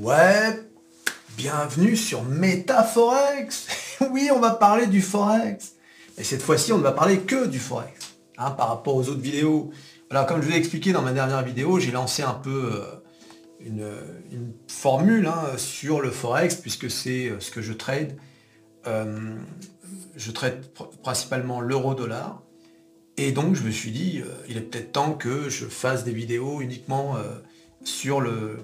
Ouais, bienvenue sur Métaforex. oui, on va parler du Forex. Et cette fois-ci, on ne va parler que du Forex. Hein, par rapport aux autres vidéos. Alors, comme je vous l'ai expliqué dans ma dernière vidéo, j'ai lancé un peu euh, une, formule hein, sur le Forex, puisque c'est euh, ce que je trade. Euh, je trade principalement l'euro-dollar. Et donc, je me suis dit, il est peut-être temps que je fasse des vidéos uniquement sur le,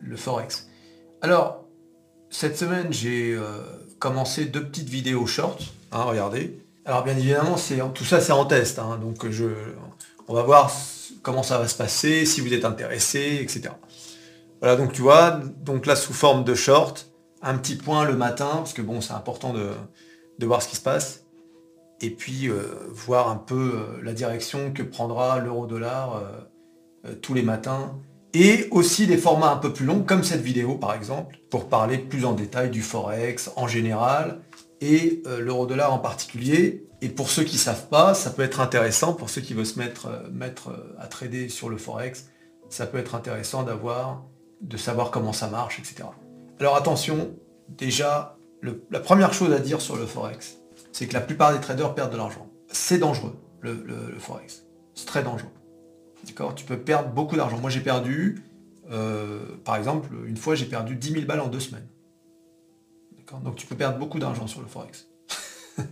le Forex. Alors, cette semaine, j'ai euh, commencé deux petites vidéos short. Hein, regardez. Alors, bien évidemment, c'est tout ça, c'est en test. Hein, donc, je, on va voir comment ça va se passer, si vous êtes intéressé, etc. Voilà, donc tu vois, donc là, sous forme de short, un petit point le matin, parce que bon, c'est important de, voir ce qui se passe. Et puis, euh, voir un peu euh, la direction que prendra l'euro-dollar tous les matins et aussi des formats un peu plus longs, comme cette vidéo par exemple, pour parler plus en détail du Forex en général et euh, l'euro-dollar en particulier. Et pour ceux qui ne savent pas, ça peut être intéressant, pour ceux qui veulent se mettre, euh, mettre euh, à trader sur le Forex, ça peut être intéressant d'avoir, de savoir comment ça marche, etc. Alors attention, déjà, la première chose à dire sur le Forex, c'est que la plupart des traders perdent de l'argent. C'est dangereux, le Forex. C'est très dangereux. Tu peux perdre beaucoup d'argent. Moi, j'ai perdu, euh, par exemple, une fois, j'ai perdu 10 000 balles en deux semaines. Donc, tu peux perdre beaucoup d'argent sur le Forex.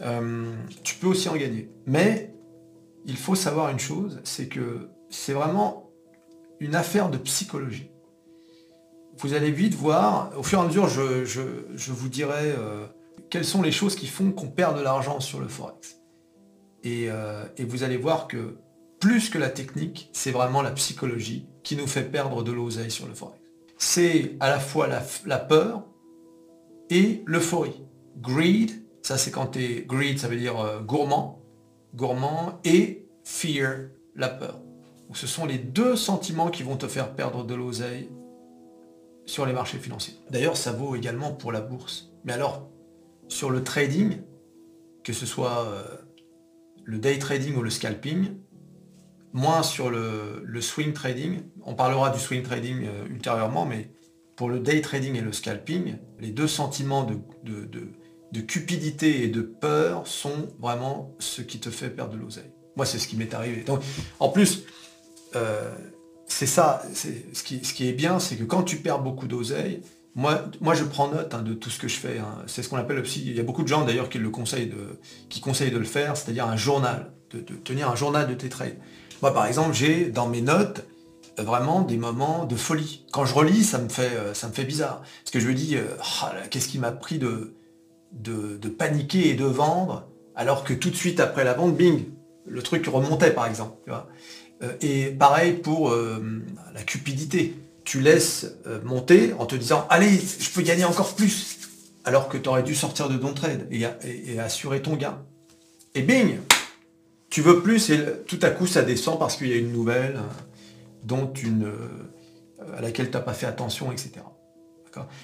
Euh, tu peux aussi en gagner. Mais il faut savoir une chose, c'est que c'est vraiment une affaire de psychologie. Vous allez vite voir, au fur et à mesure, je, vous dirai euh, quelles sont les choses qui font qu'on perd de l'argent sur le Forex. Et vous allez voir que plus que la technique, c'est vraiment la psychologie qui nous fait perdre de l'oseille sur le forex. C'est à la fois la, peur et l'euphorie. Greed, ça c'est quand tu es greed, ça veut dire euh, gourmand, gourmand, et fear, la peur. ce sont les deux sentiments qui vont te faire perdre de l'oseille sur les marchés financiers. D'ailleurs, ça vaut également pour la bourse. Mais alors, sur le trading, que ce soit euh, le day trading ou le scalping, moins sur le, swing trading. On parlera du swing trading euh, ultérieurement, mais pour le day trading et le scalping, les deux sentiments de, cupidité et de peur sont vraiment ce qui te fait perdre de l'oseille. Moi, c'est ce qui m'est arrivé. En plus, euh, c'est ça, ce qui, est bien, c'est que quand tu perds beaucoup d'oseille, moi, je prends note hein, de tout ce que je fais. Hein. C'est ce qu'on appelle il y a beaucoup de gens d'ailleurs qui le conseillent de, le faire, c'est-à-dire un journal, de, tenir un journal de tes trades. Moi, par exemple, j'ai dans mes notes euh, vraiment des moments de folie. Quand je relis, ça me fait, euh, ça me fait bizarre. Parce que je me dis, euh, ah qu'est-ce qui m'a pris de, de, paniquer et de vendre, alors que tout de suite après la vente, bing, le truc remontait, par exemple. et pareil pour la cupidité. Tu laisses monter en te disant, allez, je peux gagner encore plus, alors que tu aurais dû sortir de ton trade et assurer ton gain. Et bing, tu veux plus et tout à coup ça descend parce qu'il y a une nouvelle euh, dont une, euh, à laquelle tu n'as pas fait attention, etc.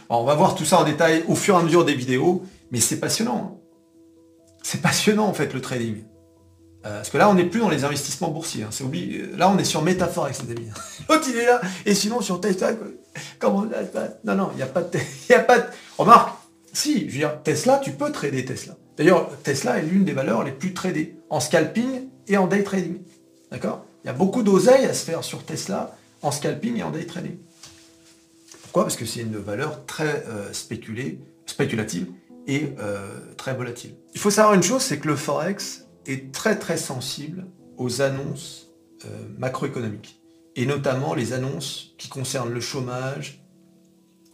on va voir tout ça en détail au fur et à mesure des vidéos, mais c'est passionnant. C'est passionnant en fait le trading. Euh, parce que là, on n'est plus dans les investissements boursiers. Hein. Là, on est sur métaphore avec amis. L'autre, il est là. Et sinon, sur Tesla, comment Non, non, il n'y a pas de... Y a pas de... Remarque, si, je veux dire, Tesla, tu peux trader Tesla. D'ailleurs, Tesla est l'une des valeurs les plus tradées en scalping et en day trading. D'accord? Il y a beaucoup d'oseille à se faire sur Tesla en scalping et en day trading. Pourquoi? Parce que c'est une valeur très euh, spéculée, spéculative et euh, très volatile. Il faut savoir une chose, c'est que le Forex est très très sensible aux annonces euh, macroéconomiques. Et notamment les annonces qui concernent le chômage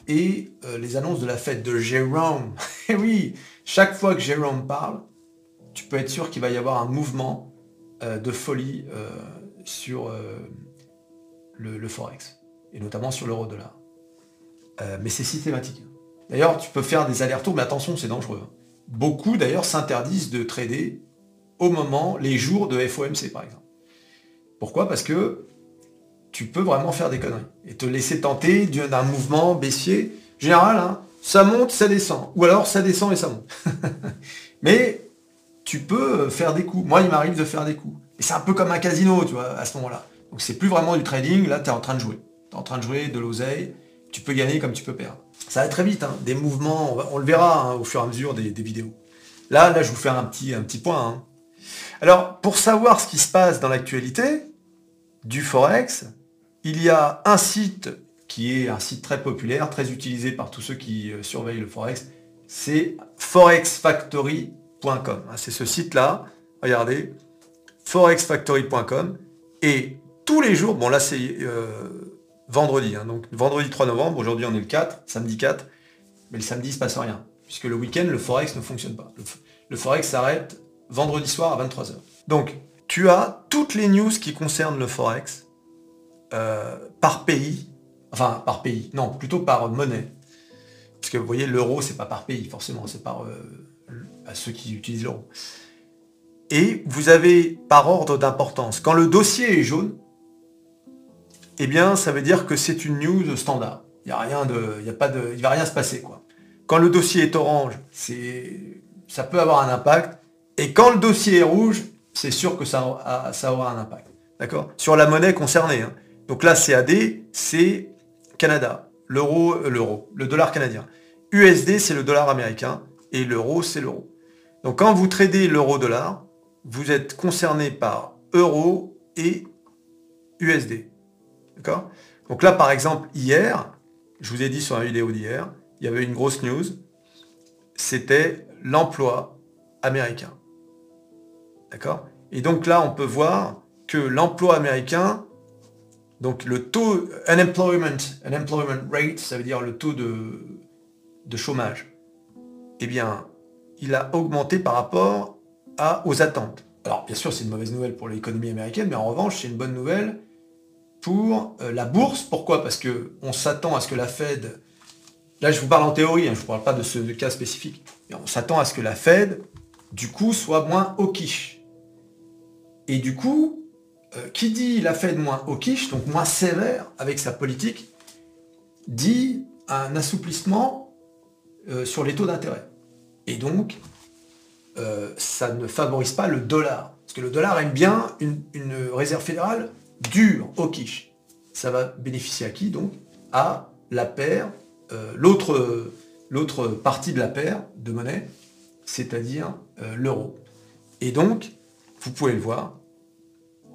et les annonces de la fête de Jérôme. Et eh oui, chaque fois que Jérôme parle, tu peux être sûr qu'il va y avoir un mouvement euh, de folie euh, sur euh, le, Forex, et notamment sur l'euro-dollar. mais c'est systématique. D'ailleurs, tu peux faire des allers-retours, mais attention, c'est dangereux. Hein. Beaucoup, d'ailleurs, s'interdisent de trader au moment, les jours de FOMC, par exemple. Pourquoi? Parce que tu peux vraiment faire des conneries et te laisser tenter d'un mouvement baissier. Général, hein, ça monte, ça descend. Ou alors ça descend et ça monte. Mais tu peux faire des coups. Moi, il m'arrive de faire des coups. Et c'est un peu comme un casino, tu vois, à ce moment-là. Donc c'est plus vraiment du trading, là, tu es en train de jouer. Tu es en train de jouer de l'oseille, tu peux gagner comme tu peux perdre. Ça va très vite, hein. des mouvements, on, le verra hein, au fur et à mesure des, vidéos. Là, là, je vous fais un petit, un petit point. Alors, pour savoir ce qui se passe dans l'actualité du Forex, il y a un site qui est un site très populaire, très utilisé par tous ceux qui euh, surveillent le Forex, c'est forexfactory.com. C'est ce site-là, regardez, forexfactory.com. Et tous les jours, bon là c'est euh, vendredi, hein, donc vendredi 3 novembre, aujourd'hui on est le 4, samedi 4, mais le samedi il se passe rien, puisque le week-end le Forex ne fonctionne pas. Le, Forex s'arrête vendredi soir à 23h. Donc tu as toutes les news qui concernent le Forex euh, par pays, enfin par pays, non, plutôt par monnaie. Parce que vous voyez, l'euro, c'est pas par pays, forcément, c'est par euh, à ceux qui utilisent l'euro. Et vous avez par ordre d'importance. Quand le dossier est jaune, eh bien, ça veut dire que c'est une news standard. Il ne rien de, il y a pas de, il va rien se passer, quoi. Quand le dossier est orange, c'est, ça peut avoir un impact. Et quand le dossier est rouge, c'est sûr que ça, ça aura un impact. D'accord? Sur la monnaie concernée. Hein. Donc là, CAD, c'est Canada. L'euro, euh, l'euro, le dollar canadien. USD, c'est le dollar américain. Et l'euro, c'est l'euro. Donc quand vous tradez l'euro-dollar, vous êtes concerné par euro et USD. D'accord? Donc là, par exemple, hier, je vous ai dit sur la vidéo d'hier, il y avait une grosse news, c'était l'emploi américain. D'accord? Et donc là, on peut voir que l'emploi américain, donc le taux unemployment, unemployment rate, ça veut dire le taux de, de chômage, eh bien, il a augmenté par rapport à, aux attentes. Alors, bien sûr, c'est une mauvaise nouvelle pour l'économie américaine, mais en revanche, c'est une bonne nouvelle pour euh, la bourse. Pourquoi? Parce qu'on s'attend à ce que la Fed, là je vous parle en théorie, hein, je ne vous parle pas de ce cas spécifique, mais on s'attend à ce que la Fed, du coup, soit moins quiche. Et du coup, euh, qui dit la Fed moins quiche, donc moins sévère avec sa politique, dit un assouplissement euh, sur les taux d'intérêt. Et donc, ça ne favorise pas le dollar. Parce que le dollar aime bien une réserve fédérale dur au quiche. Ça va bénéficier à qui donc? À la paire, euh, l'autre, partie de la paire de monnaie, c'est-à-dire euh, l'euro. Et donc, vous pouvez le voir,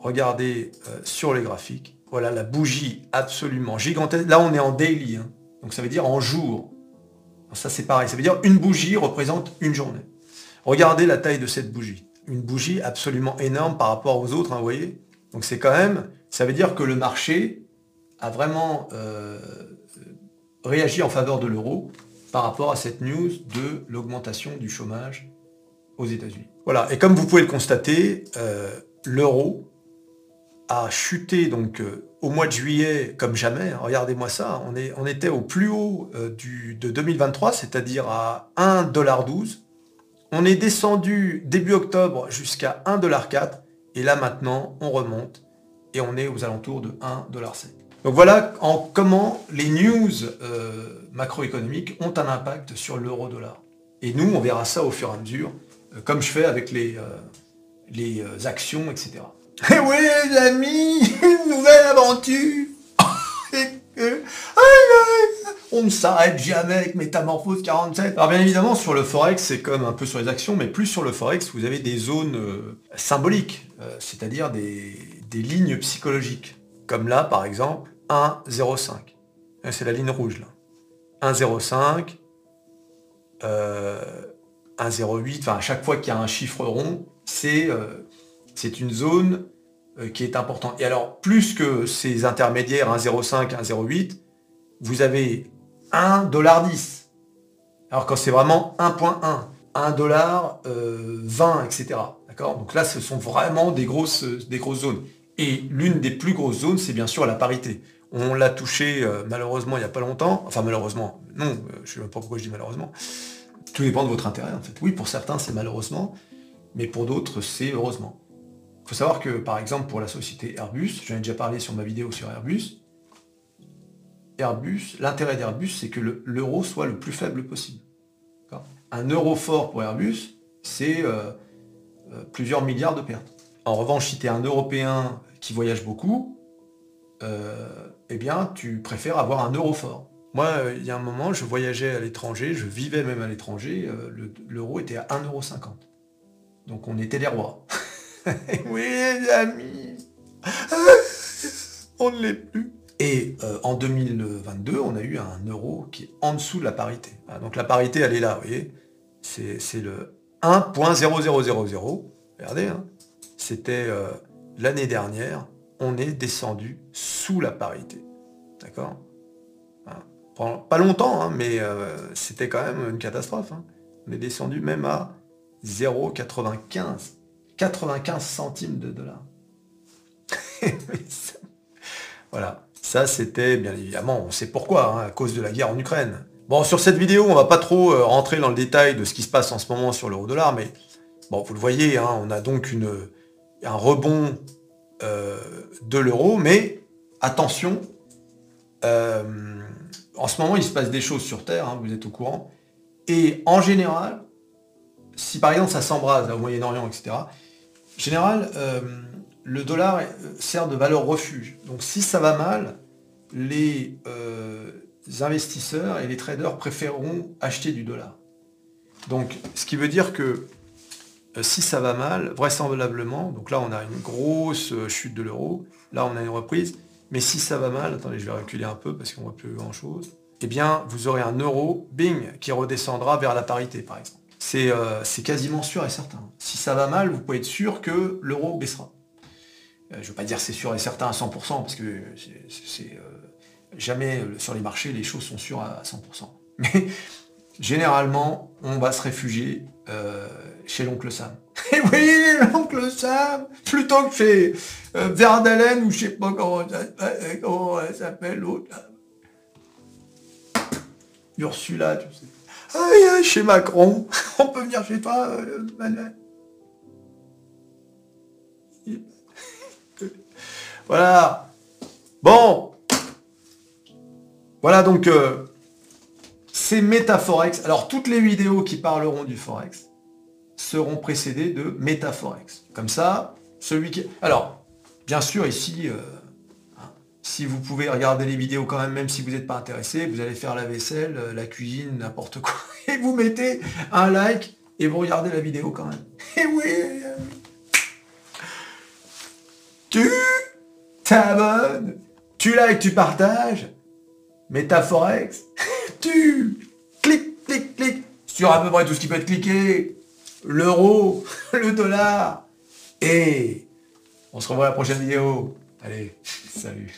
regardez euh, sur les graphiques, voilà la bougie absolument gigantesque. Là, on est en daily, hein. donc ça veut dire en jour. ça, c'est pareil, ça veut dire une bougie représente une journée. Regardez la taille de cette bougie. Une bougie absolument énorme par rapport aux autres, hein, vous voyez donc c'est quand même, ça veut dire que le marché a vraiment euh, réagi en faveur de l'euro par rapport à cette news de l'augmentation du chômage aux États-Unis. Voilà, et comme vous pouvez le constater, euh, l'euro a chuté donc euh, au mois de juillet comme jamais. Regardez-moi ça, on, est, on était au plus haut du, de 2023, c'est-à-dire à 1,12$. On est descendu début octobre jusqu'à 1,4$. Et là maintenant, on remonte et on est aux alentours de 1,7$. Donc voilà en comment les news euh, macroéconomiques ont un impact sur l'euro-dollar. Et nous, on verra ça au fur et à mesure, euh, comme je fais avec les, euh, les actions, etc. Eh oui, les amis, une nouvelle aventure on ne s'arrête jamais avec Métamorphose 47. Alors bien évidemment, sur le Forex, c'est comme un peu sur les actions, mais plus sur le Forex, vous avez des zones euh, symboliques, euh, c'est-à-dire des, lignes psychologiques. Comme là, par exemple, 1,05. C'est la ligne rouge, là. 1,05, 1,08, euh, enfin, à chaque fois qu'il y a un chiffre rond, c'est une zone qui est importante. Et alors, plus que ces intermédiaires 1,05, 1,08, vous avez 1,10$. Alors quand c'est vraiment 1.1, 1 dollar, 20, etc. D'accord? Donc là, ce sont vraiment des grosses, des grosses zones. Et l'une des plus grosses zones, c'est bien sûr la parité. On l'a touché euh, malheureusement il n'y a pas longtemps. Enfin malheureusement, non, euh, je ne sais même pas pourquoi je dis malheureusement. Tout dépend de votre intérêt en fait. Oui, pour certains c'est malheureusement, mais pour d'autres c'est heureusement. Faut savoir que par exemple pour la société Airbus, j'en ai déjà parlé sur ma vidéo sur Airbus, Airbus, l'intérêt d'Airbus, c'est que l'euro soit le plus faible possible. Un euro fort pour Airbus, c'est euh, euh, plusieurs milliards de pertes. En revanche, si tu es un Européen qui voyage beaucoup, euh, eh bien, tu préfères avoir un euro fort. Moi, il y a un moment, je voyageais à l'étranger, je vivais même à l'étranger, l'euro était à 1,50€. Donc on était les rois. oui les amis, on ne l'est plus. Et euh, en 2022, on a eu un euro qui est en dessous de la parité. Ah, donc la parité, elle est là, vous voyez. C'est le 1.0000. Regardez, hein. c'était euh, l'année dernière, on est descendu sous la parité. D'accord? Ah, Pas longtemps, hein, mais euh, c'était quand même une catastrophe. Hein. On est descendu même à 0,95. 95 centimes de dollars. voilà. Ça, c'était bien évidemment, on sait pourquoi, hein, à cause de la guerre en Ukraine. Bon, sur cette vidéo, on va pas trop euh, rentrer dans le détail de ce qui se passe en ce moment sur l'euro-dollar, mais bon, vous le voyez, hein, on a donc un rebond euh, de l'euro, mais attention, euh, en ce moment, il se passe des choses sur Terre, hein, vous êtes au courant, et en général, si par exemple ça s'embrase au Moyen-Orient, etc., en général, le dollar euh, sert de valeur refuge. Donc si ça va mal, les euh, investisseurs et les traders préféreront acheter du dollar. Donc ce qui veut dire que euh, si ça va mal, vraisemblablement, donc là on a une grosse chute de l'euro, là on a une reprise, mais si ça va mal, attendez je vais reculer un peu parce qu'on voit plus grand chose, eh bien vous aurez un euro, bing, qui redescendra vers la parité par exemple. C'est quasiment sûr et certain. Si ça va mal, vous pouvez être sûr que l'euro baissera. Euh, je ne veux pas dire c'est sûr et certain à 100%, parce que c'est euh, jamais euh, sur les marchés les choses sont sûres à 100%. Mais généralement, on va se réfugier chez l'oncle Sam. Et oui, l'oncle Sam, plutôt que chez Verdalen ou je sais pas comment, ça s'appelle l'autre. Ursula, tu sais. Ah, chez Macron, on peut venir chez toi, Manuel. Voilà. Bon. Voilà donc euh, c'est Métaforex. Alors toutes les vidéos qui parleront du Forex seront précédées de Métaforex. Comme ça, celui qui... Alors, bien sûr, ici, euh, si vous pouvez regarder les vidéos quand même, même si vous n'êtes pas intéressé, vous allez faire la vaisselle, euh, la cuisine, n'importe quoi, et vous mettez un like et vous regardez la vidéo quand même. Et oui Tu t'abonnes, tu likes, tu partages, Métaphorex, tu cliques, cliques, cliques sur à peu près tout ce qui peut être cliqué, l'euro, le dollar, et on se revoit à la prochaine vidéo. Allez, salut.